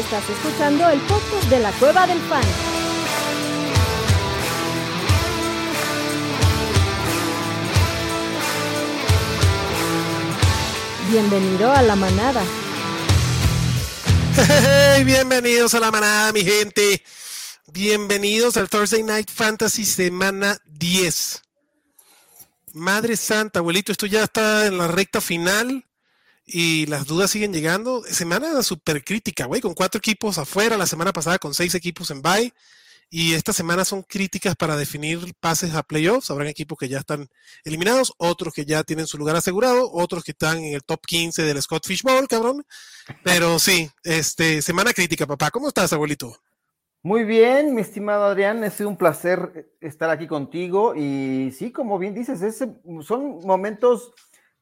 Estás escuchando el podcast de la Cueva del Fan. Bienvenido a la manada. Hey, bienvenidos a la manada, mi gente. Bienvenidos al Thursday Night Fantasy semana 10. Madre Santa, abuelito, esto ya está en la recta final y las dudas siguen llegando. Semana súper crítica, güey, con cuatro equipos afuera, la semana pasada con seis equipos en bye. Y esta semana son críticas para definir pases a playoffs. Habrán equipos que ya están eliminados, otros que ya tienen su lugar asegurado, otros que están en el top 15 del Scott Bowl, cabrón. Pero sí, este, semana crítica, papá. ¿Cómo estás, abuelito? Muy bien, mi estimado Adrián, sido un placer estar aquí contigo y sí, como bien dices, son momentos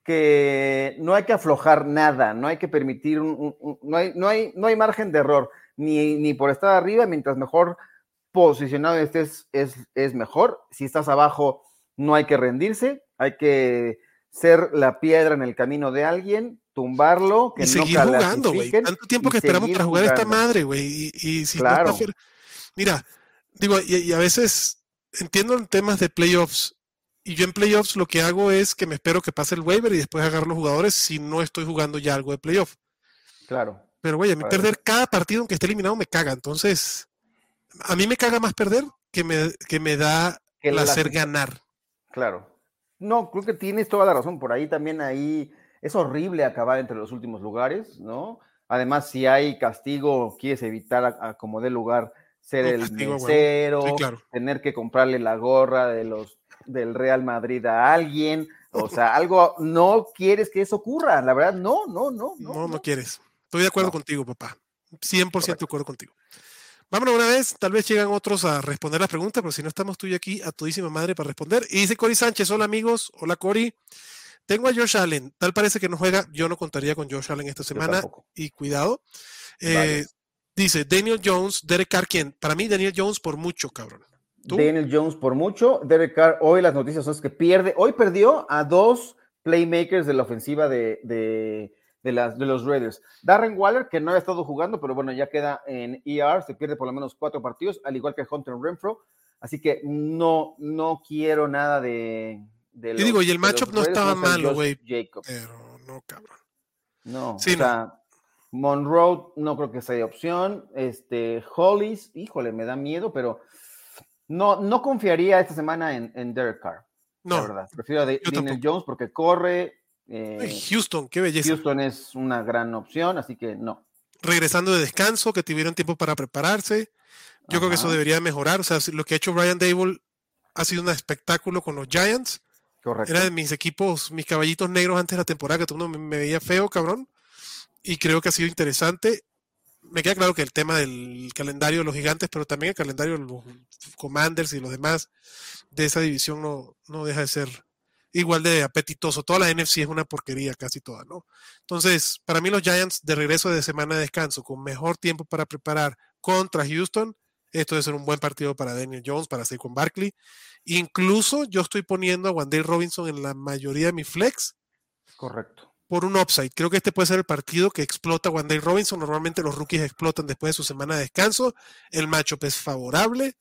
que no hay que aflojar nada, no hay que permitir, un, no, hay, no, hay, no hay margen de error, ni, ni por estar arriba, mientras mejor posicionado estés, es, es mejor. Si estás abajo, no hay que rendirse, hay que ser la piedra en el camino de alguien, tumbarlo, que y seguir jugando, güey. Tanto tiempo que esperamos para jugar esta madre, güey. Y, si claro. Mira, digo, y, a veces entiendo en temas de playoffs. Y yo en playoffs lo que hago es que me espero que pase el waiver y después agarro los jugadores si no estoy jugando ya algo de playoff. Claro. Pero, güey, a mí perder cada partido, aunque esté eliminado, me caga. Entonces, a mí me caga más perder que me, que me da el hacer ganar. Claro. No, creo que tienes toda la razón. Por ahí también ahí es horrible acabar entre los últimos lugares, ¿no? Además, si hay castigo, quieres evitar a, como de lugar ser el mesero, tener que comprarle la gorra de los del Real Madrid a alguien, o sea, algo no quieres que eso ocurra, la verdad, no, no, no. No, no, quieres. Estoy de acuerdo contigo, papá. 100% de acuerdo contigo. Vámonos una vez, tal vez llegan otros a responder las preguntas, pero si no estamos tú y aquí a todísima madre para responder. Y dice Cory Sánchez, hola amigos, hola Cory. Tengo a Josh Allen, tal parece que no juega, yo no contaría con Josh Allen esta semana y cuidado. Eh, dice Daniel Jones, Derek Carr, ¿quién? Para mí Daniel Jones por mucho, cabrón. Daniel Jones por mucho, Derek Carr, hoy las noticias son que pierde, hoy perdió a dos playmakers de la ofensiva de, de, las, de los Raiders. Darren Waller, que no ha estado jugando, pero bueno, ya queda en ER, se pierde por lo menos cuatro partidos, al igual que Hunter Renfro. Así que no, no quiero nada de. de y digo, y el matchup no estaba malo, güey. Pero no, cabrón. No, sí, o sea, Monroe no creo que sea opción. Este, Hollis, híjole, me da miedo, pero no, no confiaría esta semana en, en Derek Carr. No. La verdad. Prefiero a Daniel Jones porque corre, eh, Houston, qué belleza. Houston es una gran opción, así que no. Regresando de descanso, que tuvieron tiempo para prepararse. Yo creo que eso debería mejorar. O sea, lo que ha hecho Brian Dable ha sido un espectáculo con los Giants. Correcto. Era de mis equipos, mis caballitos negros antes de la temporada, que todo el mundo me, veía feo, cabrón. Y creo que ha sido interesante. Me queda claro que el tema del calendario de los gigantes, pero también el calendario de los Commanders y los demás de esa división no, no deja de ser igual de apetitoso. Toda la NFC es una porquería, casi toda, ¿no? Entonces, para mí los Giants de regreso de semana de descanso, con mejor tiempo para preparar contra Houston, esto debe ser un buen partido para Daniel Jones, para con Barkley. Incluso yo estoy poniendo a Wandale Robinson en la mayoría de mi flex. Correcto. Por un upside. Creo que este puede ser el partido que explota Wandale Robinson. Normalmente los rookies explotan después de su semana de descanso. El matchup es favorable.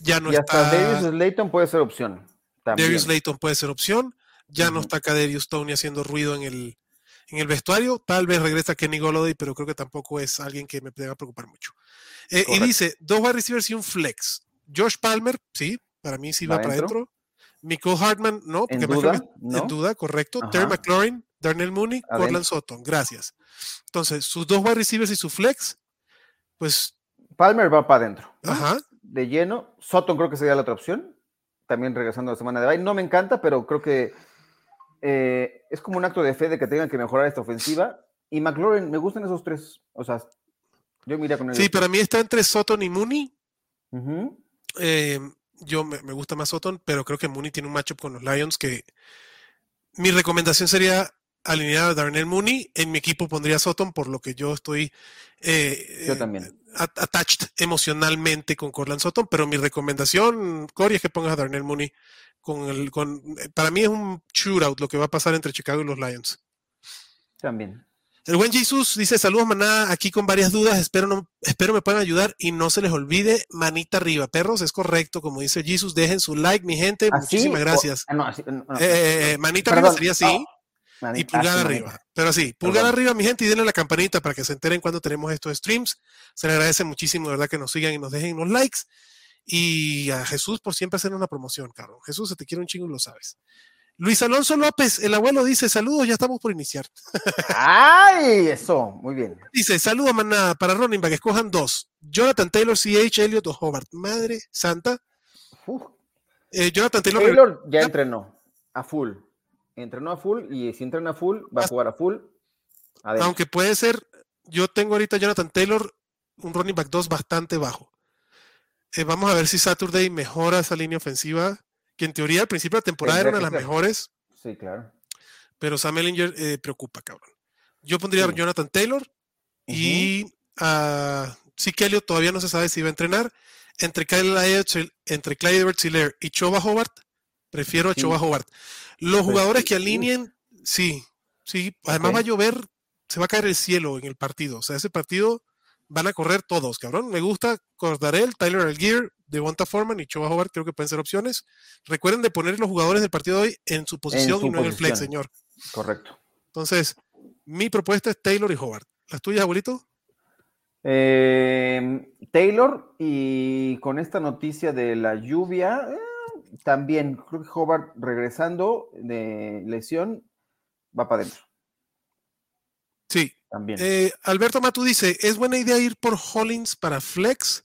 Ya no y hasta Davis Slayton puede ser opción. Darius Layton puede ser opción. Ya no está Darius Tony haciendo ruido en el, en el vestuario. Tal vez regresa Kenny Golladay, pero creo que tampoco es alguien que me deba preocupar mucho. Eh, y dice, dos wide receivers y un flex. Josh Palmer, sí, para mí sí va, para adentro. Michael Hartman, no, porque en duda, en duda, correcto. Terry McLaurin, Darnell Mooney, Cortland Sutton, gracias. Entonces, sus dos wide receivers y su flex, pues... Palmer va para adentro. Ajá. De lleno. Sutton creo que sería la otra opción también regresando a la semana de bye. No me encanta, pero creo que eh, es como un acto de fe de que tengan que mejorar esta ofensiva. Y McLaurin, me gustan esos tres. O sea, yo mira con él. Sí, para mí está entre Soton y Mooney. Eh, yo me, gusta más Soton, pero creo que Mooney tiene un matchup con los Lions que mi recomendación sería alinear a Darnell Mooney. En mi equipo pondría Soton por lo que yo estoy eh, yo también attached emocionalmente con Corland Sutton, pero mi recomendación, Cory, es que pongas a Darnell Mooney con el, con, para mí es un shootout lo que va a pasar entre Chicago y los Lions. También. El buen Jesús dice: Saludos, manada, aquí con varias dudas. Espero, no, espero me puedan ayudar y no se les olvide, manita arriba. Perros, es correcto, como dice Jesús. Dejen su like, mi gente. Muchísimas gracias. manita arriba sería así. Y pulgar arriba. Pero sí, pulgar arriba, mi gente, y denle la campanita para que se enteren cuando tenemos estos streams. Se les agradece muchísimo, de verdad, que nos sigan y nos dejen unos likes. Y a Jesús por siempre hacer una promoción, cabrón. Jesús, se te quiere un chingo y lo sabes. Luis Alonso López, el abuelo dice, saludos, ya estamos por iniciar. ¡Ay! Eso, muy bien. Dice, saludos, manada, para running back, escojan dos. Jonathan Taylor, CH, Elliot o Hobart. Madre santa. Eh, Jonathan Taylor. Taylor ya entrenó a full. Entrenó a full y si entrena a full, va a jugar a full. Aunque puede ser, yo tengo ahorita Jonathan Taylor, un running back 2 bastante bajo. Eh, vamos a ver si Saturday mejora esa línea ofensiva que en teoría al principio de la temporada era una de las mejores. Sí, claro. Pero Sam Ellinger eh, preocupa, cabrón. Yo pondría a Jonathan Taylor y a sí que Elliot todavía no se sabe si va a entrenar. Entre Clyde, entre Clyde y Choba Hobart, prefiero a Choba Hobart. Los jugadores que alineen, sí, sí. Además va a llover, se va a caer el cielo en el partido. O sea, ese partido van a correr todos, cabrón. Me gusta Cordarel, Tyler Algier, Devonta Foreman y Choba Hobart, creo que pueden ser opciones. Recuerden de poner los jugadores del partido de hoy en su posición y no en el flex, señor. Correcto. Entonces, mi propuesta es Taylor y Hobart. ¿Las tuyas, abuelito? Em, Taylor y con esta noticia de la lluvia, eh, también creo que Hobart regresando de lesión va para adentro. Sí. También. Eh, Alberto Matu dice, ¿es buena idea ir por Hollins para flex?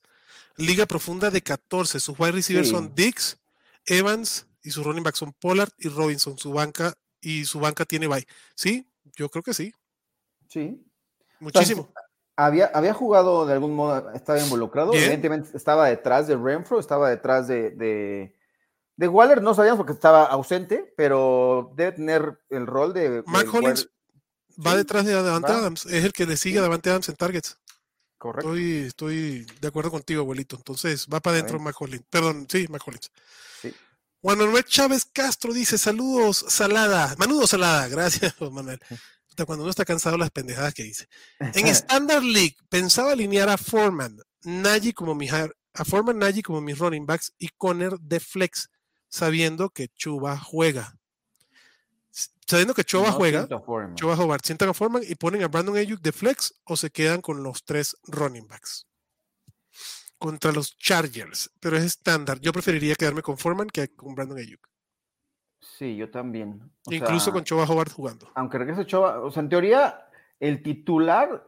Liga profunda de 14. Sus wide receivers son Dix, Evans y sus running backs son Pollard y Robinson. Su banca y su banca tiene bye. Sí, yo creo que sí. Sí. Muchísimo. había, había jugado de algún modo, estaba involucrado. Evidentemente estaba detrás de Renfro, estaba detrás de, de, Waller. No sabíamos porque estaba ausente, pero debe tener el rol de. Mac Hollins va detrás de Davante Adams, es el que le sigue a Davante Adams en targets. Correcto. Estoy, estoy de acuerdo contigo, abuelito. Entonces va para adentro Mac Perdón, sí, Mac Sí. Juan Manuel Chávez Castro dice: Saludos, Salada. Manudo Salada. Gracias, Manuel. Cuando uno está cansado, las pendejadas que dice. En Standard League, pensaba alinear a Foreman, Nagy como mi a Foreman, Nagy como mis running backs y Conner de flex, sabiendo que Chuba juega sabiendo que Choba juega, Choba Hobart, sientan a Foreman y ponen a Brandon Ayuk de flex o se quedan con los tres running backs contra los Chargers, pero es estándar. Yo preferiría quedarme con Foreman que con Brandon Ayuk. Sí, yo también. Incluso con Choba Hobart jugando. Aunque regrese Choba, o sea, en teoría el titular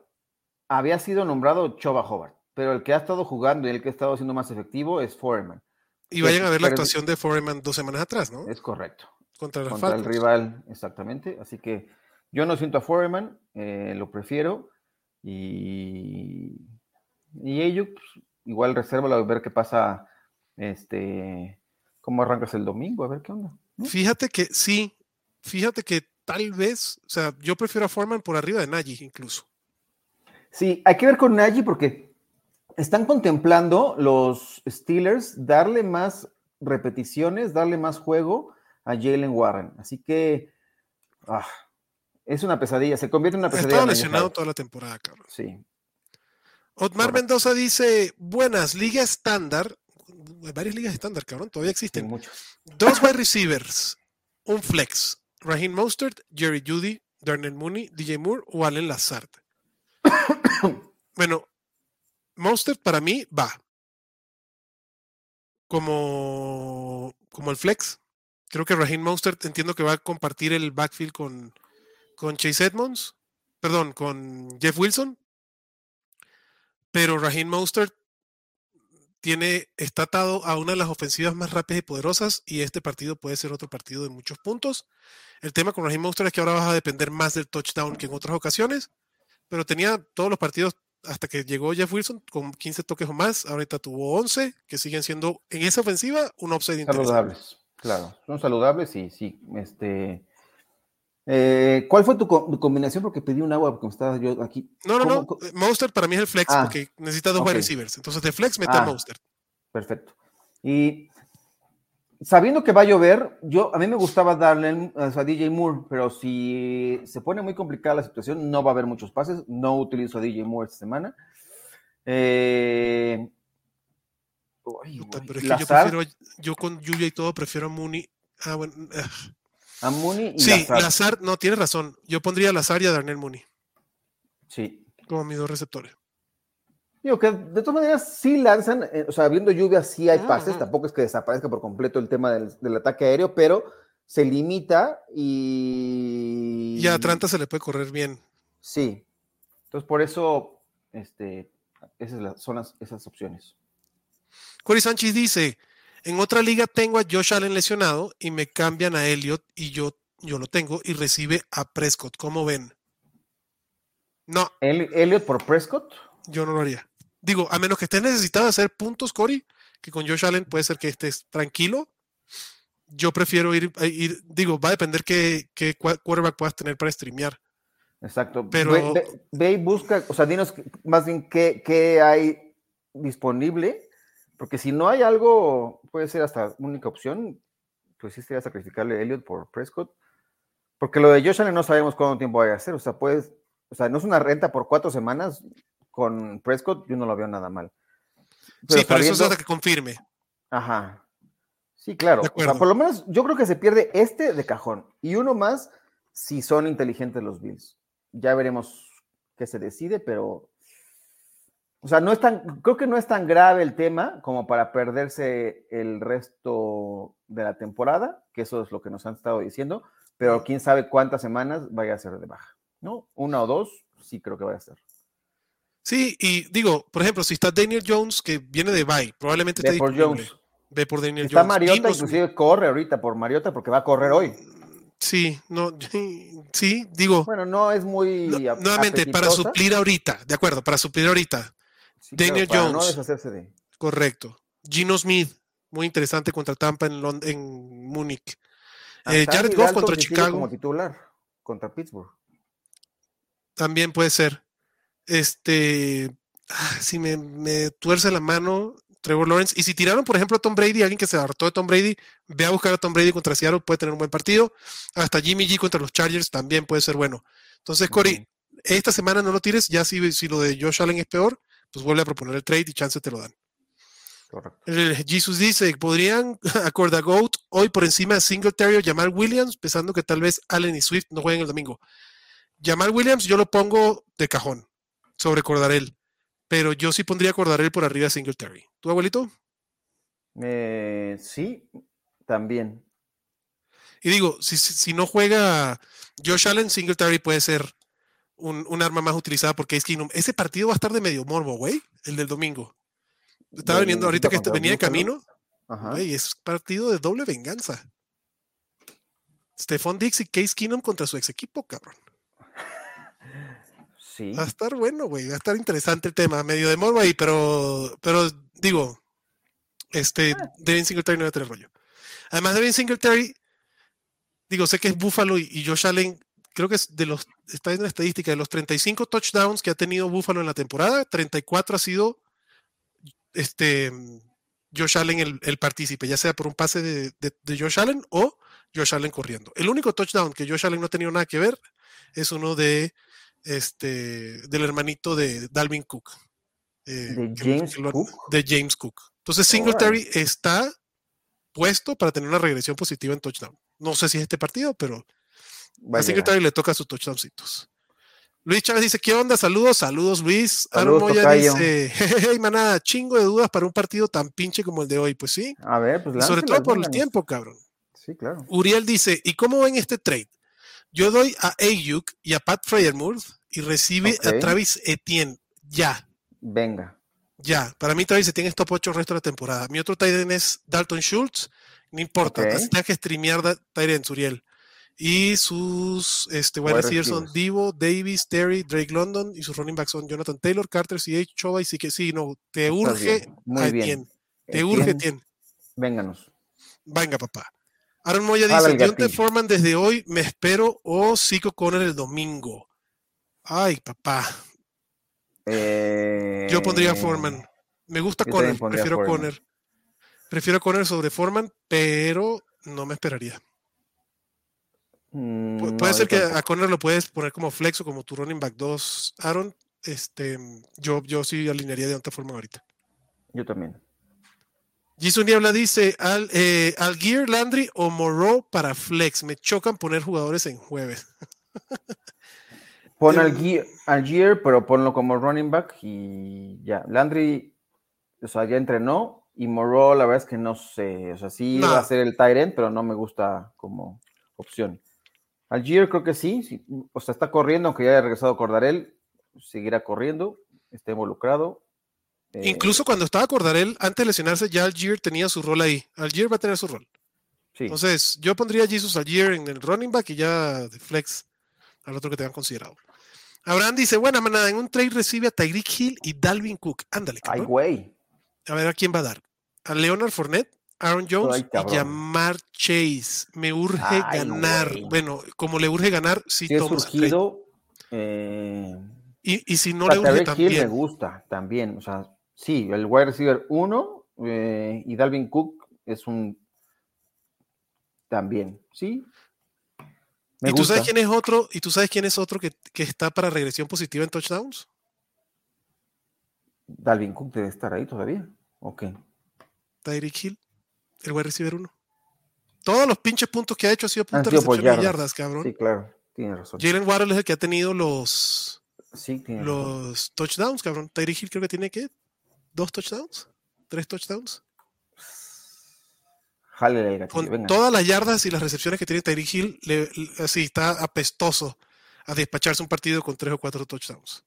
había sido nombrado Choba Hobart, pero el que ha estado jugando y el que ha estado siendo más efectivo es Foreman. Y vayan a ver la actuación de Foreman dos semanas atrás, ¿no? Es correcto. Contra, el rival, exactamente. Así que yo no siento a Foreman, eh, lo prefiero. Y, y ellos, pues, igual reserva a ver qué pasa, este, cómo arrancas el domingo, a ver qué onda. Fíjate que sí, fíjate que tal vez, o sea, yo prefiero a Foreman por arriba de Nagy incluso. Sí, hay que ver con Nagy porque están contemplando los Steelers darle más repeticiones, darle más juego a Jalen Warren. Así que ah, es una pesadilla, se convierte en una pesadilla. Estaba lesionado toda la temporada, cabrón. Sí. Otmar Mendoza dice: Buenas, liga estándar. Varias ligas estándar, cabrón, todavía existen. muchos. Dos wide receivers, un flex. Raheem Mostert, Jerry Judy, Darnell Mooney, DJ Moore o Allen Lazard. bueno, Mostert para mí va. Como, como el flex. Creo que Raheem Mostert entiendo que va a compartir el backfield con, con Chase Edmonds, perdón, con Jeff Wilson. Pero Raheem Mostert tiene, está atado a una de las ofensivas más rápidas y poderosas y este partido puede ser otro partido de muchos puntos. El tema con Raheem Mostert es que ahora vas a depender más del touchdown que en otras ocasiones, pero tenía todos los partidos hasta que llegó Jeff Wilson con 15 toques o más, ahorita tuvo 11, que siguen siendo en esa ofensiva un upside Saludables. Claro, son saludables y sí, este... Eh, ¿Cuál fue tu, combinación? Porque pedí un agua porque me estaba yo aquí. No, no, no. Monster para mí es el flex ah, porque necesita dos wide receivers. Entonces de flex mete ah, Monster. Perfecto. Y sabiendo que va a llover, yo a mí me gustaba darle a DJ Moore, pero si se pone muy complicada la situación, no va a haber muchos pases. No utilizo a DJ Moore esta semana. Eh, pero es que yo prefiero, yo con lluvia y todo, prefiero a Mooney. Ah, bueno. A Mooney y Sí, Lazar. no, tienes razón. Yo pondría a Lazar y a Darnell Mooney. Sí. Como mis dos receptores. Digo que de todas maneras sí lanzan, eh, o sea, viendo lluvia sí hay pases, tampoco es que desaparezca por completo el tema del, ataque aéreo, pero se limita y... Y a Atlanta se le puede correr bien. Sí. Entonces por eso, este, esas son esas opciones. Cory Sánchez dice, en otra liga tengo a Josh Allen lesionado y me cambian a Elliot y yo, yo lo tengo y recibe a Prescott. ¿Cómo ven? No. ¿Elliot por Prescott? Yo no lo haría. Digo, a menos que estés necesitado hacer puntos, Cory, que con Josh Allen puede ser que estés tranquilo. Yo prefiero ir, ir digo, va a depender qué, qué quarterback puedas tener para streamear. Exacto. Pero ve, y busca, o sea, dinos más bien qué, qué hay disponible, porque si no hay algo, puede ser hasta única opción, pues sí sería sacrificarle a Elliot por Prescott, porque lo de Josh Allen no sabemos cuánto tiempo vaya a hacer, o sea, puedes, o sea, no es una renta por cuatro semanas, con Prescott yo no lo veo nada mal. sí, pero eso es hasta que confirme. Ajá. Sí, claro. O sea, por lo menos yo creo que se pierde este de cajón y uno más si son inteligentes los Bills. Ya veremos qué se decide, pero o sea, no es tan, creo que no es tan grave el tema como para perderse el resto de la temporada, que eso es lo que nos han estado diciendo, pero quién sabe cuántas semanas vaya a ser de baja, ¿no? Una o dos, sí creo que vaya a ser. Sí, y digo, por ejemplo, si está Daniel Jones, que viene de bye, probablemente esté por Jones. Ve por Daniel está Mariota, inclusive corre ahorita por Mariota porque va a correr hoy. Sí, no, sí, digo. Bueno, no es muy. nuevamente, para suplir ahorita, de acuerdo, para suplir ahorita. Daniel Jones. No deshacerse de. Correcto. Gino Smith, muy interesante contra Tampa en, en Múnich. Eh, Jared Goff contra Chicago. Como titular contra Pittsburgh. También puede ser. Este, ah, si me, tuerce la mano Trevor Lawrence, y si tiraron, por ejemplo, a Tom Brady, alguien que se hartó de Tom Brady, ve a buscar a Tom Brady contra Seattle, puede tener un buen partido. Hasta Jimmy G contra los Chargers también puede ser bueno. Entonces, Cory, esta semana no lo tires, ya si, si lo de Josh Allen es peor, pues vuelve a proponer el trade y chance te lo dan. Correcto. Jesus dice, ¿podrían acordar Goat hoy por encima de Singletary o Jamal Williams, pensando que tal vez Allen y Swift no jueguen el domingo? Jamal Williams yo lo pongo de cajón sobre Cordarel. Pero yo sí pondría Cordarel por arriba de Singletary. ¿Tu abuelito? Eh, sí, también. Y digo, si, no juega Josh Allen, Singletary puede ser un, arma más utilizada porque es que ese partido va a estar de medio morbo, güey, el del domingo. Estaba viniendo ahorita que venía de camino. Ajá. es partido de doble venganza. Stephon Dix y Case Keenum contra su ex equipo, cabrón. Va a estar bueno, güey. Va a estar interesante el tema. Medio de morbo ahí, pero, pero digo, este, ah. Devin Singletary no va a tener rollo. Además, Devin Singletary, digo, sé que es Buffalo y, Josh Allen, creo que es de los, está en la estadística, de los 35 touchdowns que ha tenido Buffalo en la temporada, 34 ha sido este, Josh Allen el, el partícipe, ya sea por un pase de, de, Josh Allen o Josh Allen corriendo. El único touchdown que Josh Allen no ha tenido nada que ver es uno de este, del hermanito de Dalvin Cook. Eh, ¿De James Cook? De James Cook. Entonces Singletary está puesto para tener una regresión positiva en touchdown. No sé si es este partido, pero a Singletary le toca sus touchdowncitos. Luis Chávez dice, ¿qué onda? Saludos, saludos Luis. Aaron Moya dice, hey, manada, chingo de dudas para un partido tan pinche como el de hoy. Pues sí. A ver, pues Sobre todo por el tiempo, cabrón. Sí, claro. Uriel dice, ¿y cómo ven este trade? Yo doy a Ayuk y a Pat Freyermuth y recibe a Travis Etienne. Ya. Venga. Ya. Para mí Travis Etienne es top 8 el resto de la temporada. Mi otro Titan es Dalton Schultz. No importa. Okay. que streamear Titan Suriel. Y sus este, wide receivers son Divo, Davis, Terry, Drake London y sus running backs son Jonathan Taylor, Carter, C.H. Choba y sí que sí, no, te urge a Etienne. Te urge Etienne. Vénganos. Venga, papá. Aaron Moya dice, Dionte Foreman desde hoy me espero o Zico Conner el domingo. Ay, papá. Eh, Yo pondría Foreman. Me gusta Conner, prefiero Conner. Prefiero Conner sobre Foreman, pero no me esperaría. Mm, puede ser que a Conner lo puedes poner como flex o como tu running back 2, Aaron. Este, yo, yo sí alinearía de otra forma ahorita. Yo también. Jason Niebla dice: al, eh, al Gear, Landry o Moreau para flex. Me chocan poner jugadores en jueves. Pon al gear, al gear, pero ponlo como running back y ya. Landry, o sea, ya entrenó y Moreau, la verdad es que no sé. O sea, sí va a ser el Tyrant, pero no me gusta como opción. Algier creo que sí, o sea, está corriendo, aunque ya haya regresado Cordarel, seguirá corriendo, está involucrado. Eh, Incluso cuando estaba Cordarel, antes de lesionarse, ya Algier tenía su rol ahí. Algier va a tener su rol. Entonces, yo pondría a Jesus Algier en el running back y ya de flex al otro que te han considerado. Abraham dice, buena manada, en un trade recibe a Tyreek Hill y Dalvin Cook. Ándale. Ay, güey. A ver a quién va a dar. A Leonard Fournette, Aaron Jones y Jamar Chase. Me urge ganar. Bueno, como le urge ganar, sí, sí surgido, eh, y, si no le urge también. me gusta también. O sea, sí, el wide receiver 1 eh, y Dalvin Cook es un también, ¿sí? ¿Y tú sabes quién es otro? ¿Y tú sabes quién es otro que, está para regresión positiva en touchdowns? Dalvin Cook debe estar ahí todavía. Ok. Tyreek Hill, el wide receiver 1. Todos los pinches puntos que ha hecho ha sido puntos de yardas. cabrón. Sí, claro, tiene razón. Jalen Waddle es el que ha tenido los, los touchdowns, cabrón. Tyreek Hill creo que tiene que dos touchdowns, tres touchdowns. Con todas las yardas y las recepciones que tiene Tyreek Hill, así está apestoso a despacharse un partido con tres o cuatro touchdowns.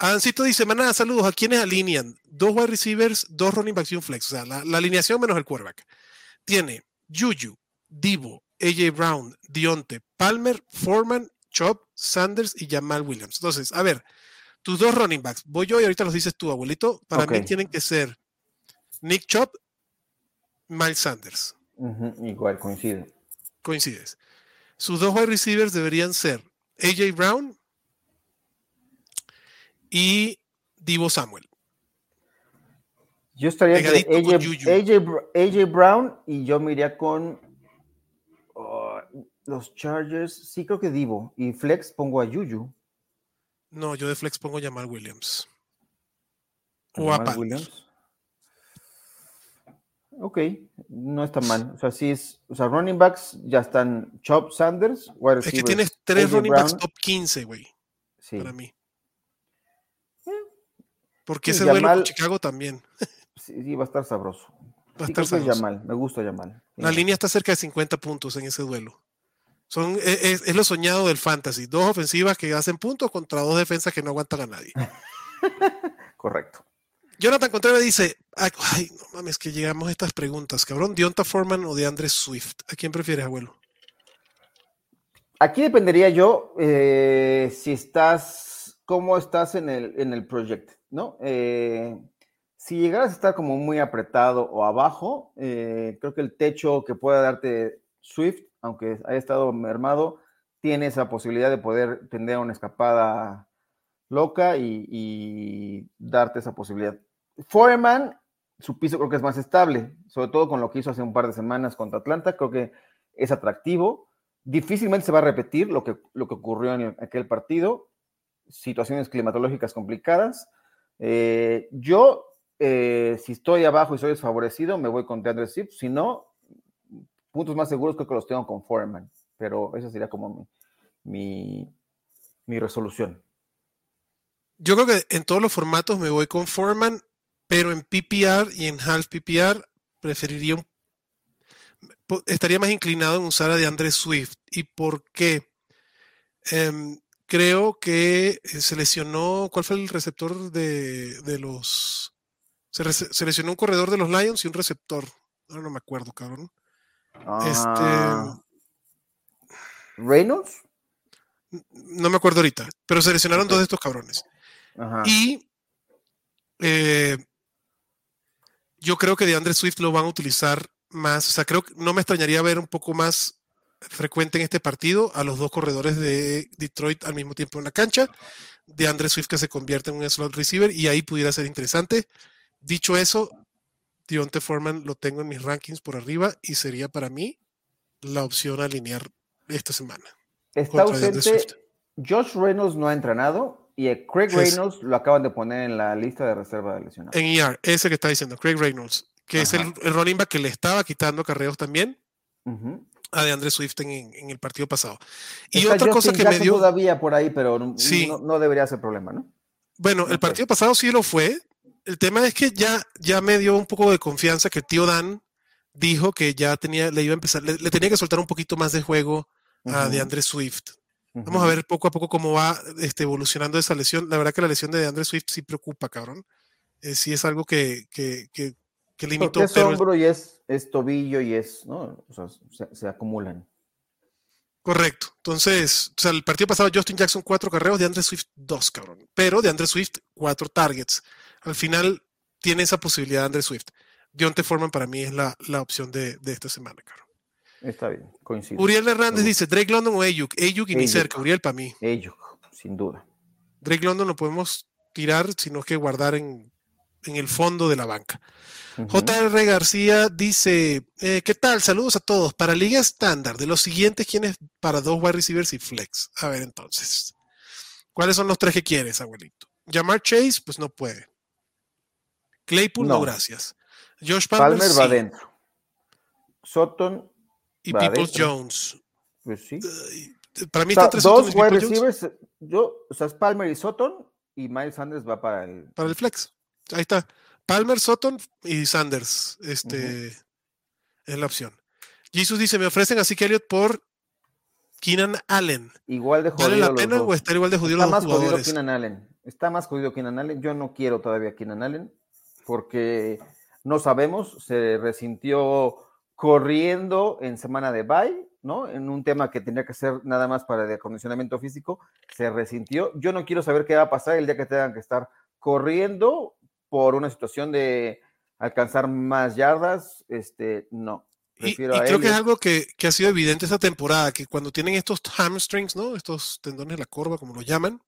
Ancito dice, manada, saludos. ¿A quiénes alinean? Dos wide receivers, dos running backs y un flex. O sea, la, alineación menos el quarterback. Tiene Juju, Divo, AJ Brown, Dionte, Palmer, Foreman, Chop, Sanders y Jamal Williams. Entonces, a ver, tus dos running backs, voy yo y ahorita los dices tú, abuelito. Para mí tienen que ser Nick Chop Miles Sanders. igual, coincide. Coincides. Sus dos wide receivers deberían ser AJ Brown y Divo Samuel. Yo estaría AJ, AJ, Brown y yo me iría con oh, los Chargers. Sí, creo que Divo. Y Flex pongo a Juju. No, yo de Flex pongo Jamal Williams. O a Williams. Ok, no está mal. O sea, sí es. O sea, running backs ya están Chop Sanders. Wide es que tienes tres running backs top 15, güey. Sí. Para mí. Porque ese duelo con Chicago también. sí, va a estar sabroso. Va a estar sabroso. me gusta Yamal. La línea está cerca de 50 puntos en ese duelo. Son, e, e, es, lo soñado del fantasy. Dos ofensivas que hacen puntos contra dos defensas que no aguantan a nadie. Correcto. Jonathan Contreras dice, ay, no mames, que llegamos a estas preguntas, cabrón, Dionta Foreman o de Andrés Swift. ¿A quién prefieres, abuelo? Aquí dependería yo eh, si estás, cómo estás en el, en el proyecto, ¿no? Eh, si llegaras a estar como muy apretado o abajo, eh, creo que el techo que pueda darte Swift, aunque haya estado mermado, tiene esa posibilidad de poder tener una escapada loca y darte esa posibilidad. Foreman, su piso creo que es más estable, sobre todo con lo que hizo hace un par de semanas contra Atlanta, creo que es atractivo. Difícilmente se va a repetir lo que, lo que ocurrió en aquel partido, situaciones climatológicas complicadas. Eh, yo, eh, si estoy abajo y soy desfavorecido, me voy con DeAndre Swift, si no, puntos más seguros creo que los tengo con Foreman, pero esa sería como mi, mi resolución. Yo creo que en todos los formatos me voy con Foreman pero en PPR y en half PPR preferiría un, estaría más inclinado en usar a DeAndre Swift. ¿Y por qué? Em, creo que se lesionó, ¿cuál fue el receptor de, los... Se, seleccionó un corredor de los Lions y un receptor. Ahora no me acuerdo, cabrón. Ah. este... ¿Reynolds? No me acuerdo ahorita, pero seleccionaron dos de estos cabrones. Y eh, yo creo que de Andre Swift lo van a utilizar más. O sea, creo que no me extrañaría ver un poco más frecuente en este partido a los dos corredores de Detroit al mismo tiempo en la cancha. De Andre Swift que se convierte en un slot receiver y ahí pudiera ser interesante. Dicho eso, Dionte Foreman lo tengo en mis rankings por arriba y sería para mí la opción a alinear esta semana. Está ausente. Josh Reynolds no ha entrenado y Craig Reynolds lo acaban de poner en la lista de reserva de lesionados. En ER, ese que está diciendo, Craig Reynolds, que es el, running back que le estaba quitando carreos también a de André Swift en, el partido pasado. Y otra cosa que me dio. todavía por ahí, pero no, debería ser problema, ¿no? Bueno, el partido pasado sí lo fue. El tema es que ya, ya me dio un poco de confianza que el tío Dan dijo que ya tenía, le iba a empezar, le, tenía que soltar un poquito más de juego a de André Swift. Vamos a ver poco a poco cómo va este, evolucionando esa lesión. La verdad que la lesión de André Swift sí preocupa, cabrón. Eh, sí es algo que, que, que, que limitó. es hombro y es, es, tobillo y es, ¿no? O sea, se, acumulan. Correcto. Entonces, o sea, el partido pasado Justin Jackson cuatro carreros, de André Swift dos, cabrón. Pero de André Swift cuatro targets. Al final tiene esa posibilidad de André Swift. Dionte Foreman para mí es la, la opción de, de esta semana, cabrón. Está bien, coincido. Uriel Hernández dice, Drake London o Ayuk. Ayuk y ni cerca, Uriel para mí. Ayuk, sin duda. Drake London lo podemos tirar, sino que guardar en, en el fondo de la banca. JR García dice, eh, ¿qué tal? Saludos a todos. Para liga estándar, de los siguientes, ¿quiénes para dos wide receivers y flex? A ver entonces. ¿Cuáles son los tres que quieres, abuelito? Llamar Chase, pues no puede. Claypool, no, gracias. Josh Palmer, Palmer va adentro. Sutton y Peoples Jones. Pues sí. para mí o dos wide receivers. Yo, o sea, es Palmer y Sutton y Miles Sanders va para el. Para el flex. Ahí está. Palmer, Sutton y Sanders. Este es la opción. Jesus dice: Me ofrecen así que Elliot por Keenan Allen. Igual de jodido. ¿Vale la pena o estar igual de jodido Está más jodido Keenan Allen. Está más jodido Keenan Allen. Yo no quiero todavía Keenan Allen porque no sabemos. Se resintió corriendo en semana de bye, ¿no? En un tema que tenía que ser nada más para el acondicionamiento físico, se resintió. Yo no quiero saber qué va a pasar el día que tengan que estar corriendo por una situación de alcanzar más yardas, este, no. Y, creo que es algo que, ha sido evidente esta temporada, que cuando tienen estos hamstrings, ¿no? Estos tendones de la corva, como lo llaman,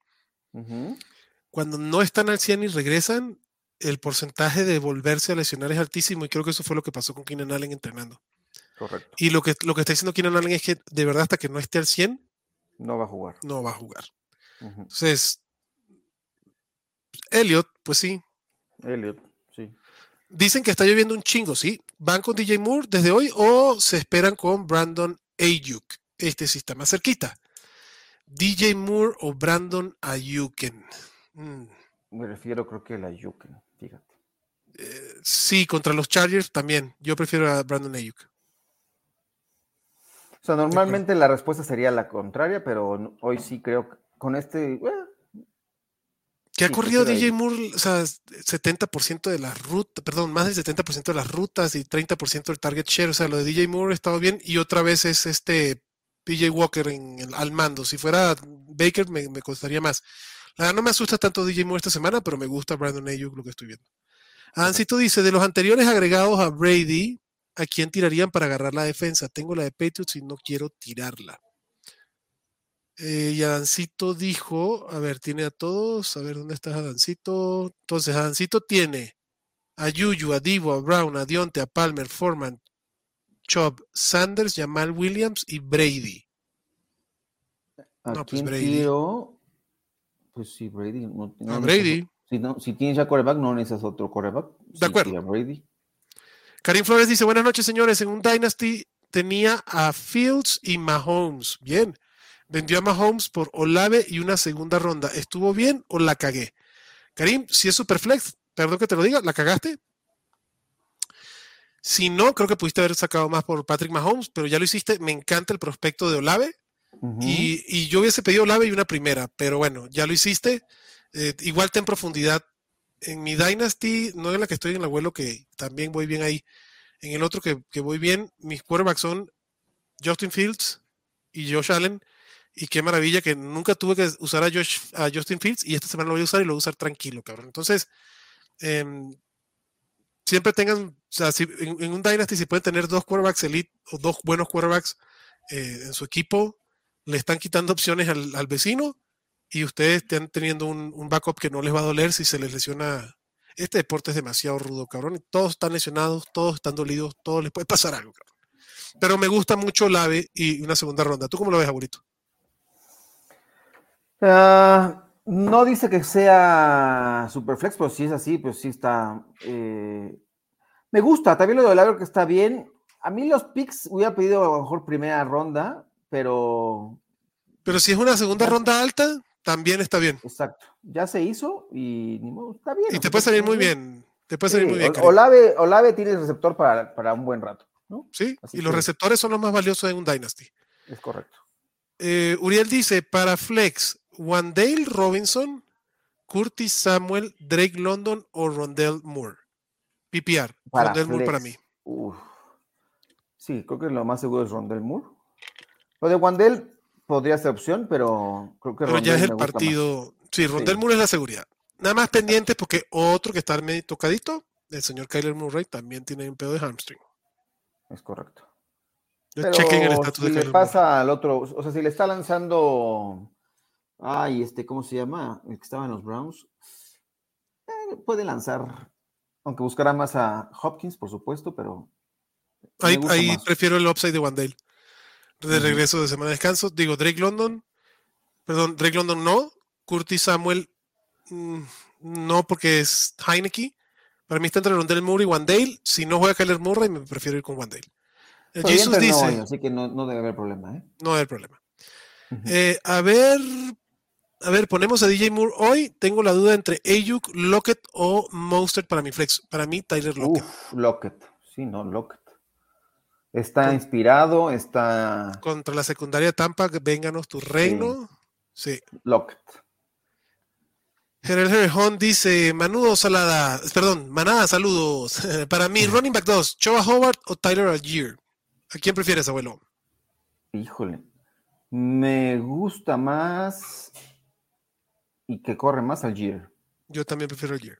cuando no están al 100 y regresan, el porcentaje de volverse a lesionar es altísimo y creo que eso fue lo que pasó con Keenan Allen entrenando. Correcto. Y lo que, lo que está diciendo Keenan Allen es que de verdad hasta que no esté al 100, no va a jugar. No va a jugar. Entonces, Elliot, pues sí. Elliot, sí. Dicen que está lloviendo un chingo, ¿sí? ¿Van con DJ Moore desde hoy o se esperan con Brandon Ayuk? Este sí está más cerquita. DJ Moore o Brandon Ayuken. Mm. Me refiero, creo que a Ayuken fíjate. Eh, sí, contra los Chargers también. Yo prefiero a Brandon Ayuk. O sea, normalmente la respuesta sería la contraria, pero hoy sí creo que con este. Eh, que ha corrido DJ Moore, o sea, 70% de las rutas, perdón, más del 70% de las rutas y 30% del target share. O sea, lo de DJ Moore ha estado bien y otra vez es este PJ Walker en al mando. Si fuera Baker me, me costaría más no me asusta tanto DJ Moore esta semana, pero me gusta Brandon Ayuk lo que estoy viendo. Ancito dice, de los anteriores agregados a Brady, ¿a quién tirarían para agarrar la defensa? Tengo la de Patriots y no quiero tirarla. Eh, y Adancito dijo, a ver, tiene a todos, a ver, ¿dónde está Adancito? Entonces, Adancito tiene a Yuyu, a Divo, a Brown, a Dionte, a Palmer, Foreman, Chubb, Sanders, Jamal Williams y Brady. no, pues Brady. Pues sí, Brady. No, a Brady. Si, no, si tienes ya coreback, no necesitas otro coreback. De acuerdo. Brady. Karim Flores dice: Buenas noches, señores. En un Dynasty tenía a Fields y Mahomes. Bien. Vendió a Mahomes por Olave y una segunda ronda. ¿Estuvo bien o la cagué? Karim, si es Superflex, perdón que te lo diga, ¿la cagaste? Si no, creo que pudiste haber sacado más por Patrick Mahomes, pero ya lo hiciste. Me encanta el prospecto de Olave y, yo hubiese pedido Lave y una primera, pero bueno, ya lo hiciste. Eh, igual ten profundidad. En mi Dynasty, no en la que estoy en el abuelo, que también voy bien ahí. En el otro que, voy bien, mis quarterbacks son Justin Fields y Josh Allen. Y qué maravilla que nunca tuve que usar a, Josh, a Justin Fields y esta semana lo voy a usar y lo voy a usar tranquilo, cabrón. Entonces, em, siempre tengan, o sea, si, en, un Dynasty si pueden tener dos quarterbacks elite o dos buenos quarterbacks eh, en su equipo, le están quitando opciones al, vecino y ustedes están teniendo un, backup que no les va a doler si se les lesiona. Este deporte es demasiado rudo, cabrón. Todos están lesionados, todos están dolidos, todos les puede pasar algo, cabrón. Pero me gusta mucho Lave y una segunda ronda. ¿Tú cómo lo ves, abuelito? Ah, no dice que sea Superflex, pero si es así, pues sí está. Eh, me gusta, también lo de Olave que está bien. A mí los picks hubiera pedido a lo mejor primera ronda, pero. Pero si es una segunda ronda alta, también está bien. Exacto. Ya se hizo y ni modo, está bien. Y te puede salir muy bien. Te puede salir muy bien. Olave, Olave tiene receptor para, para un buen rato. Sí, y los receptores son los más valiosos en un Dynasty. Es correcto. Eh, Uriel dice, para Flex, Wandale Robinson, Curtis Samuel, Drake London o Rondell Moore. PPR, Rondell Moore para mí. Sí, creo que lo más seguro es Rondell Moore. Lo de Wandale podría ser opción, pero creo que Pero ya es el partido. Sí, Rondell Moore es la seguridad. Nada más pendiente porque otro que está medio tocadito, el señor Kyler Murray, también tiene un pedo de hamstring. Es correcto. Pero chequen el estatus si le pasa al otro, o sea, si le está lanzando, ay, este, ¿cómo se llama? El que estaba en los Browns, eh, puede lanzar, aunque buscará más a Hopkins, por supuesto, pero ahí, prefiero el upside de Wandale. De regreso de semana de descanso. Digo, Drake London, perdón, Drake London no, Curtis Samuel mm, no porque es Heineke. Para mí está entre Rondell Moore y Wandale. Si no juega Kyler Murray, me prefiero ir con Wandale. Eh, Jesús dice. así que no, debe haber problema. ¿eh? No debe haber problema. Eh, a ver. A ver, ponemos a DJ Moore hoy. Tengo la duda entre Ayuk, Lockett o Monster para mi flex. Para mí, Tyler Lockett. Uf, Lockett. Sí, no, Lockett. Está inspirado, está. Contra la secundaria Tampa, vénganos tu reino. Sí. sí. Lockett. General Herrejón dice, Manudo Salada, perdón, Manada, saludos. Para mí, running back 2, Choa Howard o Tyler Algier. ¿A quién prefieres, abuelo? Híjole, me gusta más y que corre más Algier. Yo también prefiero Algier.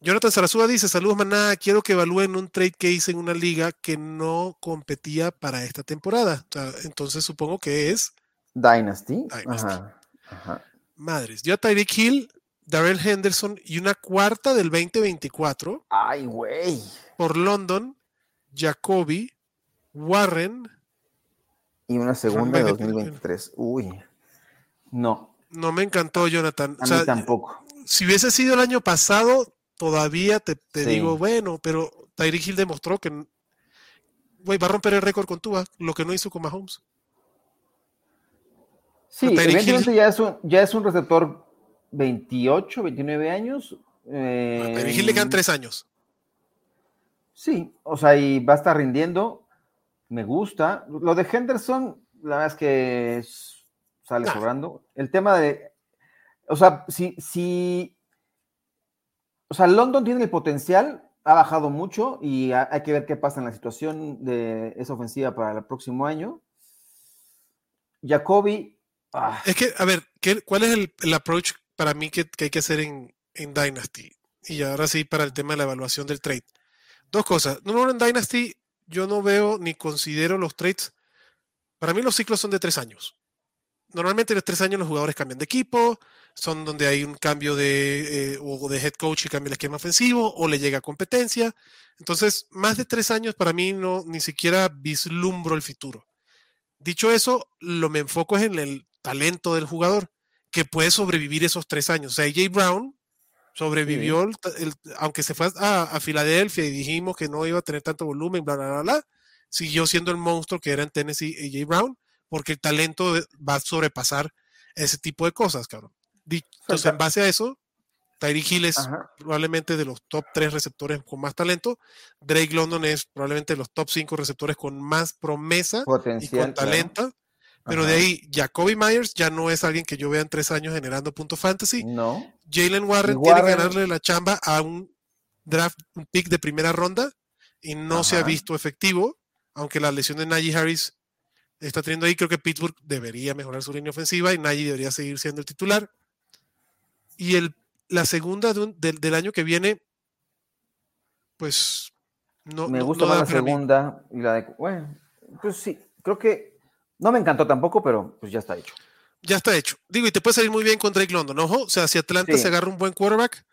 Jonathan Sarasúa dice, saludos Manada, quiero que evalúen un trade que hice en una liga que no competía para esta temporada. entonces supongo que es... Dynasty. Ajá. Ajá. Madres. Yo a Tyreek Hill Darrell Henderson y una cuarta del 2024. Ay, güey. Por London, Jacoby, Warren. Y una segunda de 2023. Uy. No. No me encantó, Jonathan. A mí tampoco. Si hubiese sido el año pasado, todavía te, digo, bueno, pero Tyreek Hill demostró que güey, va a romper el récord con Tua, lo que no hizo con Mahomes. Sí, evidentemente ya, es un, ya es un receptor 28, 29 años. Eh, a le quedan tres años. Sí, o sea, y va a estar rindiendo. Me gusta. Lo de Henderson, la verdad es que sale sobrando. El tema de. O sea, si, si. O sea, London tiene el potencial, ha bajado mucho y hay que ver qué pasa en la situación de esa ofensiva para el próximo año. Jacoby. Ah. Es que, a ver, ¿cuál es el, approach para mí que, hay que hacer en, Dynasty. Y ahora sí, para el tema de la evaluación del trade. Dos cosas. Número uno, en Dynasty yo no veo ni considero los trades. Para mí los ciclos son de tres años. Normalmente en los tres años los jugadores cambian de equipo, son donde hay un cambio de, eh, o de head coach y cambia el esquema ofensivo, o le llega competencia. Entonces, más de tres años para mí no ni siquiera vislumbro el futuro. Dicho eso, lo me enfoco es en el talento del jugador que puede sobrevivir esos tres años. O sea, AJ Brown sobrevivió, aunque se fue a, Filadelfia y dijimos que no iba a tener tanto volumen, bla, bla, bla, bla, siguió siendo el monstruo que era en Tennessee AJ Brown, porque el talento va a sobrepasar ese tipo de cosas, cabrón. Entonces, en base a eso, Tyreek Hill es probablemente de los top tres receptores con más talento. Drake London es probablemente de los top cinco receptores con más promesa y con talento. Pero de ahí, Jacoby Myers ya no es alguien que yo vea en tres años generando punto fantasy. No. Jalen Warren, tiene que ganarle la chamba a un draft, un pick de primera ronda y no se ha visto efectivo, aunque la lesión de Najee Harris está teniendo ahí. Creo que Pittsburgh debería mejorar su línea ofensiva y Najee debería seguir siendo el titular. Y el, la segunda del, año que viene, pues no. Me gusta más la segunda y la de. Bueno, pues sí, creo que no me encantó tampoco, pero pues ya está hecho. Ya está hecho. Digo, y te puede salir muy bien con Drake London, ¿no? O sea, si Atlanta se agarra un buen quarterback,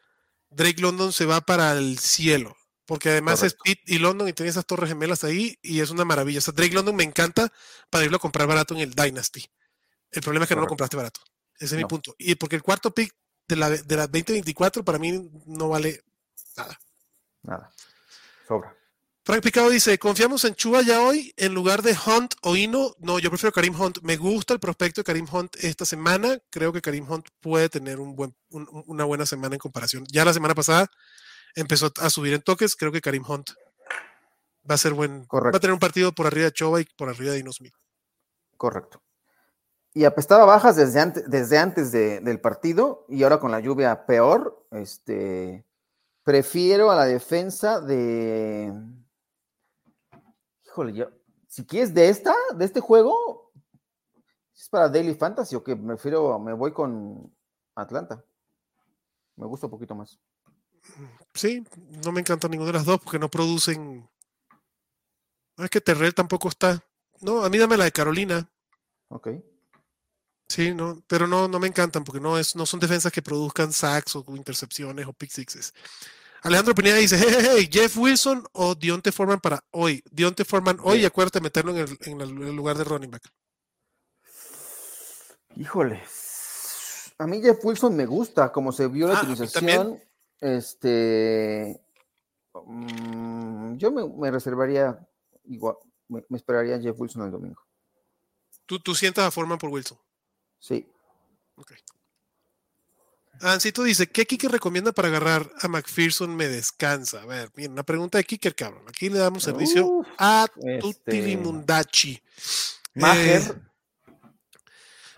Drake London se va para el cielo. Porque además es Pitt y London y tiene esas torres gemelas ahí y es una maravilla. O sea, Drake London me encanta para irlo a comprar barato en el Dynasty. El problema es que no lo compraste barato. Ese es mi punto. Y porque el cuarto pick de la, de la 2024 para mí no vale nada. Nada. Sobra. Frank Picado dice, confiamos en Chuba ya hoy en lugar de Hunt o Ino. No, yo prefiero Karim Hunt. Me gusta el prospecto de Karim Hunt esta semana. Creo que Karim Hunt puede tener un buen, una buena semana en comparación. Ya la semana pasada empezó a subir en toques. Creo que Karim Hunt va a ser buen. Va a tener un partido por arriba de Chuba y por arriba de Ino Smith. Correcto. Y apestaba bajas desde antes, desde antes del partido y ahora con la lluvia peor. Este, prefiero a la defensa de híjole, yo, si quieres de esta, de este juego, ¿es para Daily Fantasy o que me refiero, me voy con Atlanta? Me gusta un poquito más. Sí, no me encanta ninguna de las dos porque no producen. No es que Terrell tampoco está. No, a mí dame la de Carolina. Ok. Sí, no, pero no, no me encantan porque no, es, no son defensas que produzcan sacks o intercepciones o pick sixes. Alejandro Pineda dice, hey, hey, hey, Jeff Wilson o Dionte Foreman para hoy. Dionte Foreman hoy y acuérdate meterlo en el, lugar de running back. Híjole. A mí Jeff Wilson me gusta, como se vio la ah, utilización. Este. Mm, yo me, reservaría igual, me, esperaría Jeff Wilson el domingo. ¿Tú, ¿Tú sientas a Foreman por Wilson? Sí. Ok. Ancito dice, ¿qué kicker recomienda para agarrar a McPherson me descansa? A ver, mira, una pregunta de kicker, cabrón. Aquí le damos servicio a Tutilimundachi. Maher. Eh,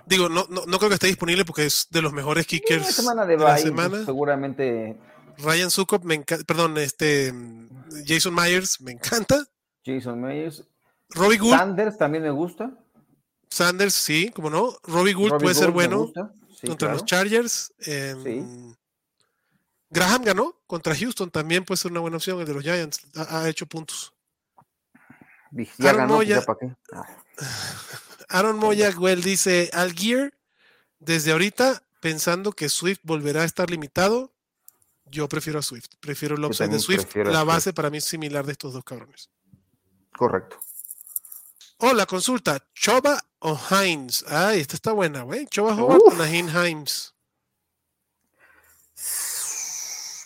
digo, no, no, no, creo que esté disponible porque es de los mejores kickers la semana de, la semana. Seguramente. Ryan Sukop, me encanta, perdón, este Jason Myers, me encanta. Jason Myers. Robbie Gould. Sanders también me gusta. Sanders, sí, como no. Robbie Gould puede ser bueno contra los Chargers. Em, Graham ganó contra Houston, también puede ser una buena opción. El de los Giants ha, hecho puntos. Aaron, Moya, ah. Aaron Moya, Well dice: Al Gear, desde ahorita, pensando que Swift volverá a estar limitado, yo prefiero a Swift. Prefiero el upside de Swift. La base para mí es similar de estos dos cabrones. Correcto. Hola, consulta. Choba o Hines. Ay, esta está buena, güey. Choba Howard o Nahin Hines.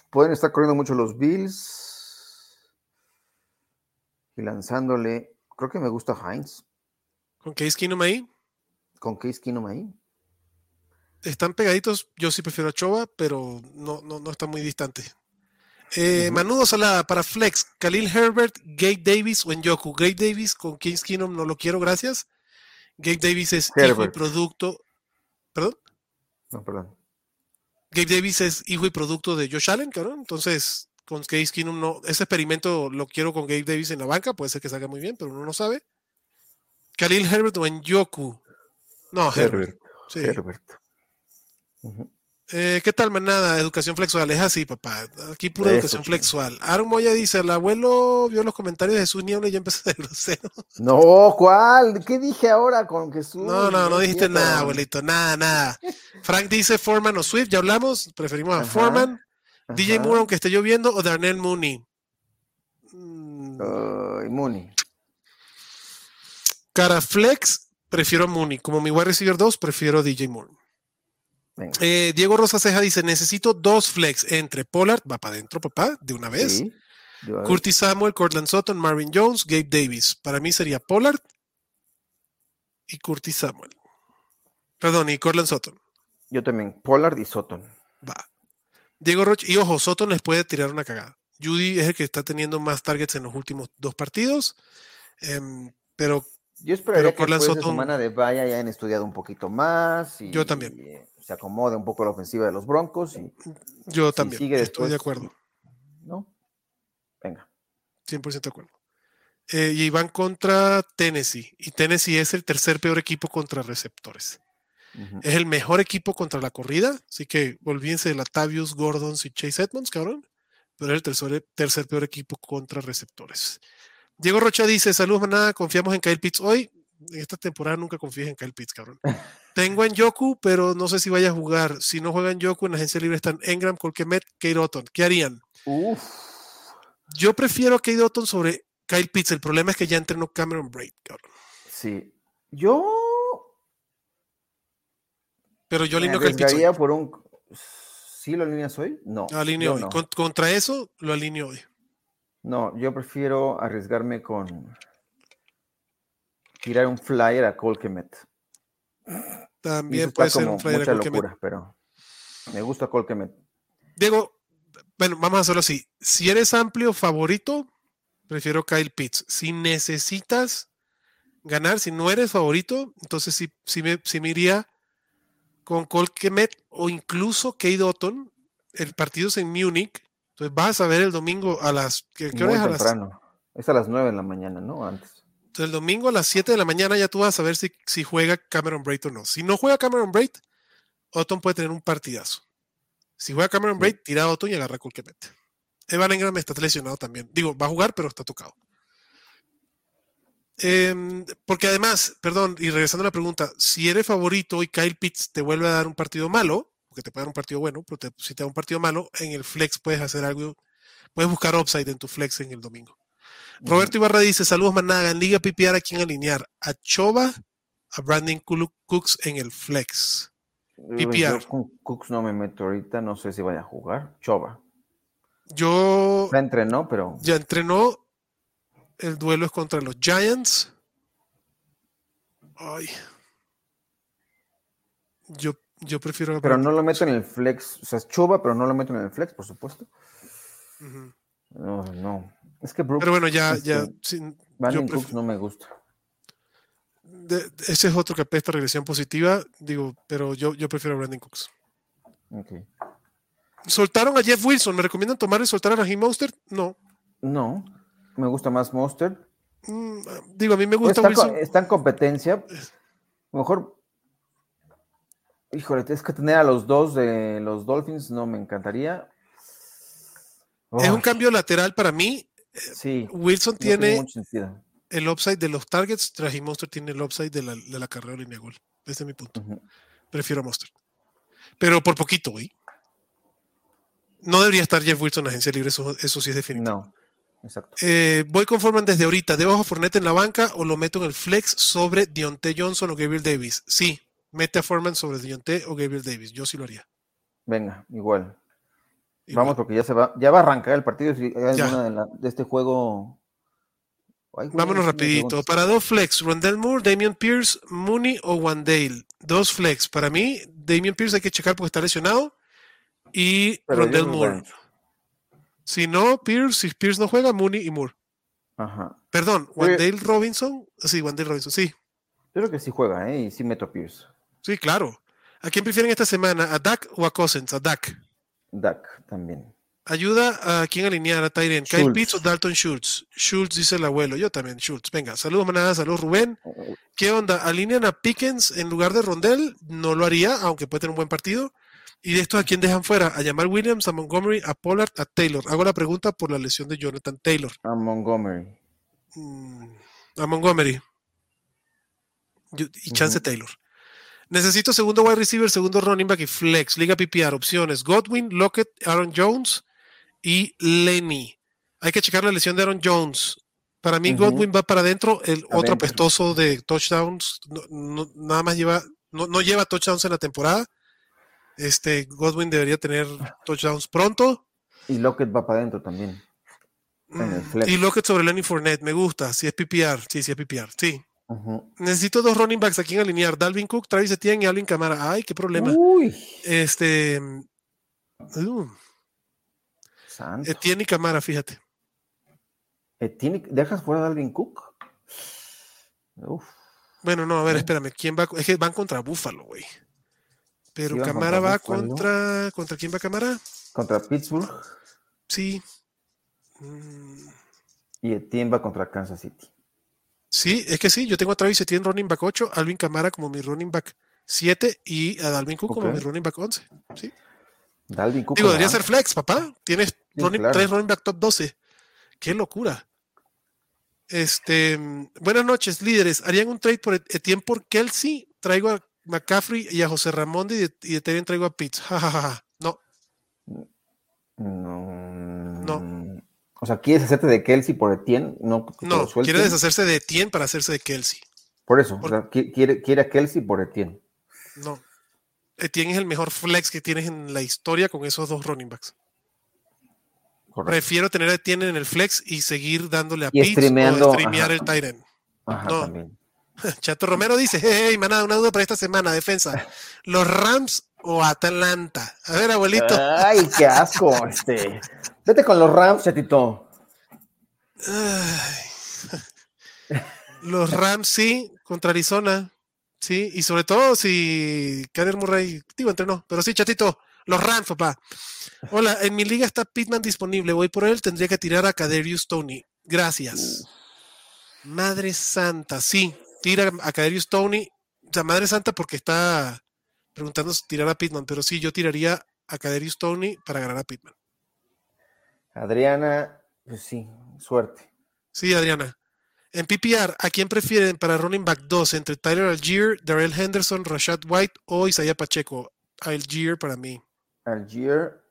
Pueden estar corriendo mucho los Bills. Y lanzándole. Creo que me gusta Hines. ¿Con Case Keenum ahí? Con Case Keenum ahí. Están pegaditos. Yo sí prefiero a Choba, pero no, no, no está muy distante. Eh, Manudo Salada para Flex, Khalil Herbert, Gabe Davis o Yoku. Gabe Davis con Kings Kingdom no lo quiero, gracias. Gabe Davis es hijo y producto. ¿Perdón? No, perdón. Gabe Davis es hijo y producto de Josh Allen, cabrón. Entonces, con Case Keenum no. Ese experimento lo quiero con Gabe Davis en la banca. Puede ser que salga muy bien, pero uno no sabe. Khalil Herbert o Yoku. No, Herbert. Sí. Herbert. Eh, ¿Qué tal, manada? Educación flexual. Es así, papá. Aquí pura educación flexual. Aaron Moya dice: el abuelo vio los comentarios de Jesús Niebla y ya empezó de grosero. No, ¿cuál? ¿Qué dije ahora con Jesús? No, no, no dijiste nada, abuelito. Nada, nada. Frank dice Foreman o Swift. Ya hablamos. Preferimos a Foreman. DJ Moore, aunque esté lloviendo, o Darnell Mooney. Mm. Mooney. Cara Flex, prefiero a Mooney. Como mi wide receiver 2, prefiero DJ Moore. Eh, Diego Rosa Ceja dice: Necesito dos flex entre Pollard, va para adentro, papá, de una vez. Curtis Samuel, Cortland Sutton, Marvin Jones, Gabe Davis. Para mí sería Pollard y Curtis Samuel. Perdón, y Cortland Sutton. Yo también, Pollard y Sutton. Va. Diego Roche, y ojo, Sutton les puede tirar una cagada. Judy es el que está teniendo más targets en los últimos dos partidos. Em, pero yo esperaría que después de semana de Vaya ya hayan estudiado un poquito más. Y, yo también. se acomode un poco la ofensiva de los Broncos. Y, yo también. estoy de acuerdo. ¿No? Venga. 100% de acuerdo. Eh, y van contra Tennessee. Y Tennessee es el tercer peor equipo contra receptores. Es el mejor equipo contra la corrida. Así que olvídense de Latavius, Gordons y Chase Edmonds, cabrón. Pero es el tercer, tercer peor equipo contra receptores. Diego Rocha dice: Saludos, manada. Confiamos en Kyle Pitts hoy. en esta temporada nunca confíes en Kyle Pitts, cabrón. Tengo en Yoku, pero no sé si vaya a jugar. Si no juega en Yoku, en la agencia libre están Engram, Colquemet, Kate Otton. ¿Qué harían? Yo prefiero a Kate Otton sobre Kyle Pitts. El problema es que ya entrenó Cameron Braid, cabrón. Sí. Yo. Pero yo alineo Kyle Pitts. por un. ¿Sí lo alineas hoy? No. Alineo hoy. Contra eso, lo alineo hoy. No, yo prefiero arriesgarme con tirar un flyer a Colquemet. También puede ser un flyer mucha a locura, pero me gusta Colquemet. Diego, bueno, vamos a hacerlo así. Si eres amplio favorito, prefiero Kyle Pitts. Si necesitas ganar, si no eres favorito, entonces sí, sí, me, sí me iría con Colquemet o incluso Kate Otton. El partido es en Múnich. Entonces vas a ver el domingo a las. ¿Qué, qué hora es? temprano. Es a las 9 de la mañana, ¿no? Antes. Entonces el domingo a las 7 de la mañana ya tú vas a ver si, si juega Cameron Braid o no. Si no juega Cameron Braid, Otton puede tener un partidazo. Si juega Cameron Braid, tira a Otton y agarra Colquemet. Evan Engram está lesionado también. Digo, va a jugar, pero está tocado. Em, porque además, perdón, y regresando a la pregunta, si eres favorito y Kyle Pitts te vuelve a dar un partido malo, porque te puede dar un partido bueno, pero si te da un partido malo, en el flex puedes hacer algo, puedes buscar upside en tu flex en el domingo. Roberto Ibarra dice, saludos Managa, en Liga PPR a quién alinear, a Choba, a Brandon Cooks en el flex. PPR. con Cooks no me meto ahorita, no sé si vaya a jugar. Choba. Yo... Ya entrenó, pero... Ya entrenó, el duelo es contra los Giants. Ay. Yo, yo prefiero. Pero no lo meto en el flex. O sea, es chuba, pero no lo meto en el flex, por supuesto. No, no. Es que Pero bueno, ya. ya sin, Cooks no me gusta. ese es otro que apesta regresión positiva. Digo, pero yo, yo prefiero a Brandon Cooks. Okay. ¿Soltaron a Jeff Wilson? ¿Me recomiendan tomar y soltar a Raheem Monster? No. No. Me gusta más Monster. Mm, digo, a mí me gusta está, Está en competencia. mejor. Híjole, es que tener a los dos de los Dolphins no me encantaría. Es un cambio lateral para mí. Sí. Wilson tiene, el upside de los targets, y Monster tiene el upside de la, de la carrera línea gol. Es mi punto. Prefiero a Monster. Pero por poquito, güey. No debería estar Jeff Wilson en agencia libre, eso, eso sí es definitivo. No. Exacto. Eh, voy con Foreman desde ahorita. ¿Debo a Fournette en la banca o lo meto en el flex sobre Dionte Johnson o Gabriel Davis? Sí, mete a Foreman sobre Dionte o Gabriel Davis. Yo sí lo haría. Venga, igual. Vamos, porque ya se va, ya va a arrancar el partido. Si de, este juego. Vámonos rapidito. Para dos flex, Rondell Moore, Damian Pierce, Mooney o Wandale. Dos flex. Para mí, Damian Pierce hay que checar porque está lesionado. Y Rondell Moore. Si no, Pierce, si Pierce no juega, Mooney y Moore. Ajá. Perdón, Wandale Robinson. Sí, Wandale Robinson, sí. Yo creo que sí juega, ¿eh? Y sí meto a Pierce. Sí, claro. ¿A quién prefieren esta semana? ¿A Dak o a Cousins? A Dak. Dak también. Ayuda a quién alinear a Tyrion. Kyle Pitts o Dalton Schultz. Schultz dice el abuelo. Yo también, Schultz. Venga, saludos, manada. Saludos, Rubén. ¿Qué onda? ¿Alinean a Pickens en lugar de Rondell? No lo haría, aunque puede tener un buen partido. ¿Y de estos a quién dejan fuera? A Jamal Williams, a Montgomery, a Pollard, a Taylor. Hago la pregunta por la lesión de Jonathan Taylor. A Montgomery. Mm, a Montgomery. Y chance Taylor. Necesito segundo wide receiver, segundo running back y flex. Liga PPR. Opciones. Godwin, Lockett, Aaron Jones y Lenny. Hay que checar la lesión de Aaron Jones. Para mí, Godwin va para adentro. El otro apestoso de touchdowns. nada más lleva, no lleva touchdowns en la temporada este Godwin debería tener touchdowns pronto. Y Lockett va para adentro también. Mm, y Lockett sobre Lenny Fournette, me gusta. Si es PPR, sí, sí es PPR, sí. Necesito dos running backs aquí en alinear. Dalvin Cook, Travis Etienne y Alvin Camara. Ay, qué problema. Uy. Este. Uh, Etienne y Camara, fíjate. Etienne, ¿Dejas fuera a Dalvin Cook? Uf. Bueno, no, a ver, espérame. ¿Quién va? Es que van contra Buffalo, güey. Pero Camara va contra. ¿Contra quién va Camara? Contra Pittsburgh. Sí. Y Etienne va contra Kansas City. Sí, es que sí, yo tengo a Travis Etienne running back 8, Alvin Camara como mi running back 7 y a Dalvin Cook como mi running back 11. ¿sí? Dalvin Cook. Digo, debería ser flex, papá. Tienes tres running back top 12. Qué locura. Este, buenas noches, líderes. ¿Harían un trade por Etienne por Kelsey? Traigo a McCaffrey y a José Ramón y de, y traigo a Pitts. no. No. No. O sea, ¿quieres hacerte de Kelsey por Etienne? No, no quiere deshacerse de Etienne para hacerse de Kelsey. Por eso, quiere, quiere a Kelsey por Etienne. No. Etienne es el mejor flex que tienes en la historia con esos dos running backs. Prefiero tener a Etienne en el flex y seguir dándole a y Pitts o streamear el Tyrant. No. Chato Romero dice, hey, manada, una duda para esta semana, defensa. ¿Los Rams o Atlanta? A ver, abuelito. Ay, qué asco. Este. Vete con los Rams, chatito. Los Rams, sí, contra Arizona. Sí, y sobre todo si Kyler Murray, digo entre no, pero sí, chatito, los Rams, papá. Hola, en mi liga está Pitman disponible, voy por él, tendría que tirar a Kaderius Tony. Gracias. Madre Santa, sí, tira a Kaderius Tony. O sea, Madre Santa porque está preguntando si tirar a Pitman, pero sí, yo tiraría a Kaderius Tony para ganar a Pitman. Adriana, pues sí, suerte. Sí, Adriana. En PPR, ¿a quién prefieren para running back 2 entre Tyler Algier, Darrell Henderson, Rashad White o Isaiah Pacheco? Algier para mí. Algier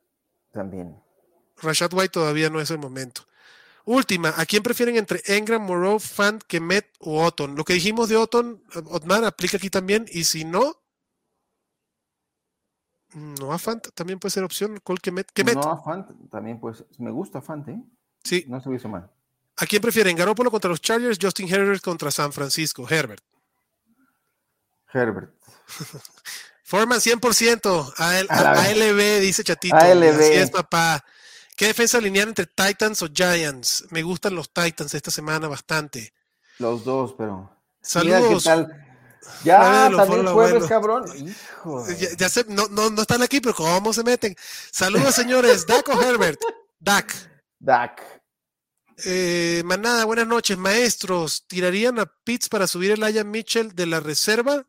también. Rashad White todavía no es el momento. Última, ¿a quién prefieren entre Engram, Moreau, Fant, Kemet o Otton? Lo que dijimos de Otton, Otmar, aplica aquí también. Y si no, no a Fant también puede ser opción. Col Kemet. No a Fant también pues Me gusta Fant, ¿eh? Sí. No se hizo mal. ¿A quién prefieren? Garoppolo contra los Chargers, Justin Herbert contra San Francisco. Herbert. Herbert. Forman 100%. ALB, dice Chatito. ALB. Así es, papá. ¿Qué defensa alinear entre Titans o Giants? Me gustan los Titans esta semana bastante. Los dos, pero. Saludos. Ya, también jueves, cabrón. Hijo. Ya, no, no, no, están aquí, pero ¿cómo se meten? Saludos, señores. Dak o Herbert. Dak. Dak. Eh, manada, buenas noches, maestros. ¿Tirarían a Pitts para subir el Aya Mitchell de la reserva?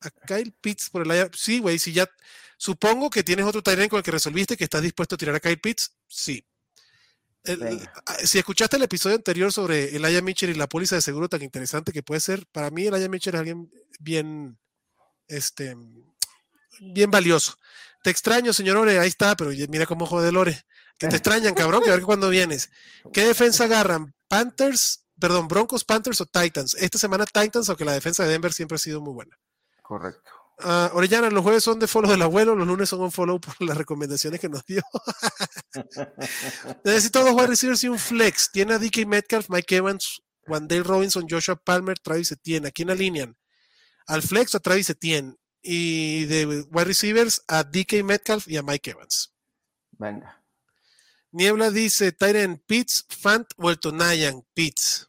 A Kyle Pitts por el Aya. Sí, güey, si ya. Supongo que tienes otro Tyrant con el que resolviste que estás dispuesto a tirar a Kyle Pitts. Sí. Si escuchaste el episodio anterior sobre el Aya Mitchell y la póliza de seguro tan interesante que puede ser, para mí el Aya Mitchell es alguien bien, este, bien valioso. Te extraño, señor Ore, ahí está, pero mira cómo jode Lore. Que te extrañan, cabrón, que a ver cuándo vienes. ¿Qué defensa agarran? ¿Panthers? Perdón, Broncos, Panthers o Titans. Esta semana Titans, aunque la defensa de Denver siempre ha sido muy buena. Correcto. Uh, Orellana, los jueves son de follow del abuelo, los lunes son un follow por las recomendaciones que nos dio. Necesito dos wide receivers y un flex. Tiene a DK Metcalf, Mike Evans, Wandale Robinson, Joshua Palmer, Travis Etienne. ¿A quién alinean? ¿Al flex o a Travis Etienne? Y de wide receivers a DK Metcalf y a Mike Evans. Venga. Niebla dice, Tyren Pitts, Fant o el Tonayan Pitts.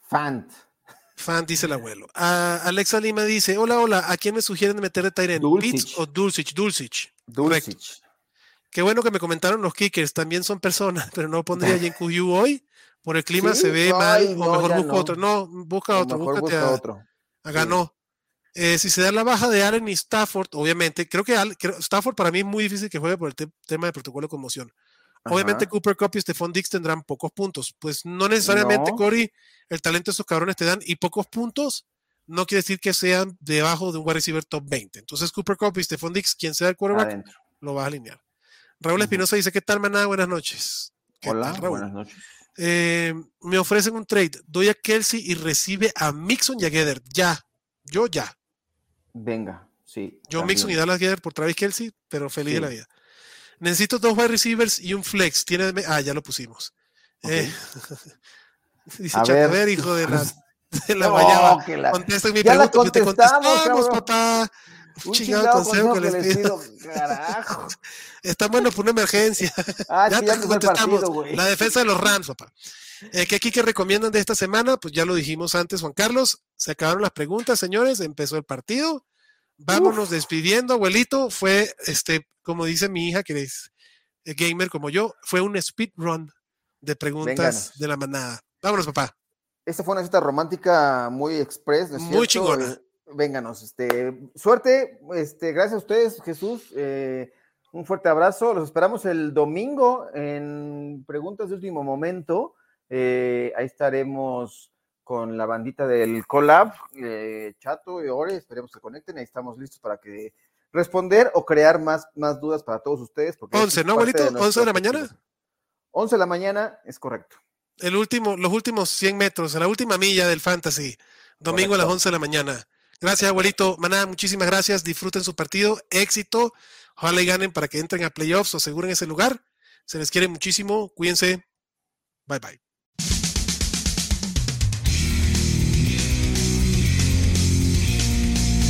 Fant. Fant, dice el abuelo. Alexa Lima dice, hola, hola, ¿a quién me sugieren meter de Tyren? ¿Pitts o Dulcich? Dulcich. Dulcich. Qué bueno que me comentaron los kickers, también son personas, pero no pondría Yenkuyu hoy. Por el clima se ve mal, o mejor busca otro. No, busca otro, búscate a, otro. a ganó. Eh, si se da la baja de Allen y Stafford, obviamente, creo que Stafford para mí es muy difícil que juegue por el tema de protocolo de conmoción. Obviamente Cooper Cup y Stephon Dix tendrán pocos puntos. Pues no necesariamente, Cory, el talento de esos cabrones te dan y pocos puntos no quiere decir que sean debajo de un wide receiver top 20. Entonces Cooper Cup y Stephon Dix, quien sea el quarterback, lo va a alinear. Raúl Espinosa dice, ¿qué tal, maná? Buenas noches. Hola, buenas noches. Eh, me ofrecen un trade. Doy a Kelsey y recibe a Mixon y a Gether. Ya. Yo ya. Venga, sí. Yo Mixon y Dallas Guerrero por Travis Kelsey, pero feliz de la vida. Necesito dos wide receivers y un flex. ¿Tiene... Ah, ya lo pusimos. Eh, dice a ver. hijo de la, de la. Contesta mi ya pregunta. te contestamos, papá. Un chingado, consejo, que les pido. Carajo. Está bueno por una emergencia. Ah, ya, te contestamos. la defensa de los Rams, papá. Eh, ¿Qué aquí que recomiendan de esta semana? Pues ya lo dijimos antes, Juan Carlos. Se acabaron las preguntas, señores. Empezó el partido. Vámonos despidiendo, abuelito. Fue, este, como dice mi hija, que es eh, gamer como yo, fue un speed run de preguntas de la manada. Vámonos, papá. Esta fue una cita romántica muy express, ¿no es Muy chingona. Eh, vénganos, este, suerte, este, gracias a ustedes, Jesús. un fuerte abrazo. Los esperamos el domingo en preguntas de último momento. Eh, ahí estaremos con la bandita del collab, eh, Chato y Ore, esperemos que se conecten, ahí estamos listos para que responder o crear más, más dudas para todos ustedes. 11, ¿no, abuelito? ¿11 de la mañana? 11 de la mañana, es correcto. El último, los últimos 100 metros, la última milla del Fantasy, domingo a las 11 de la mañana. Gracias, abuelito. Maná, muchísimas gracias. Disfruten su partido. Éxito. Ojalá y ganen para que entren a playoffs o aseguren ese lugar. Se les quiere muchísimo. Cuídense. Bye bye.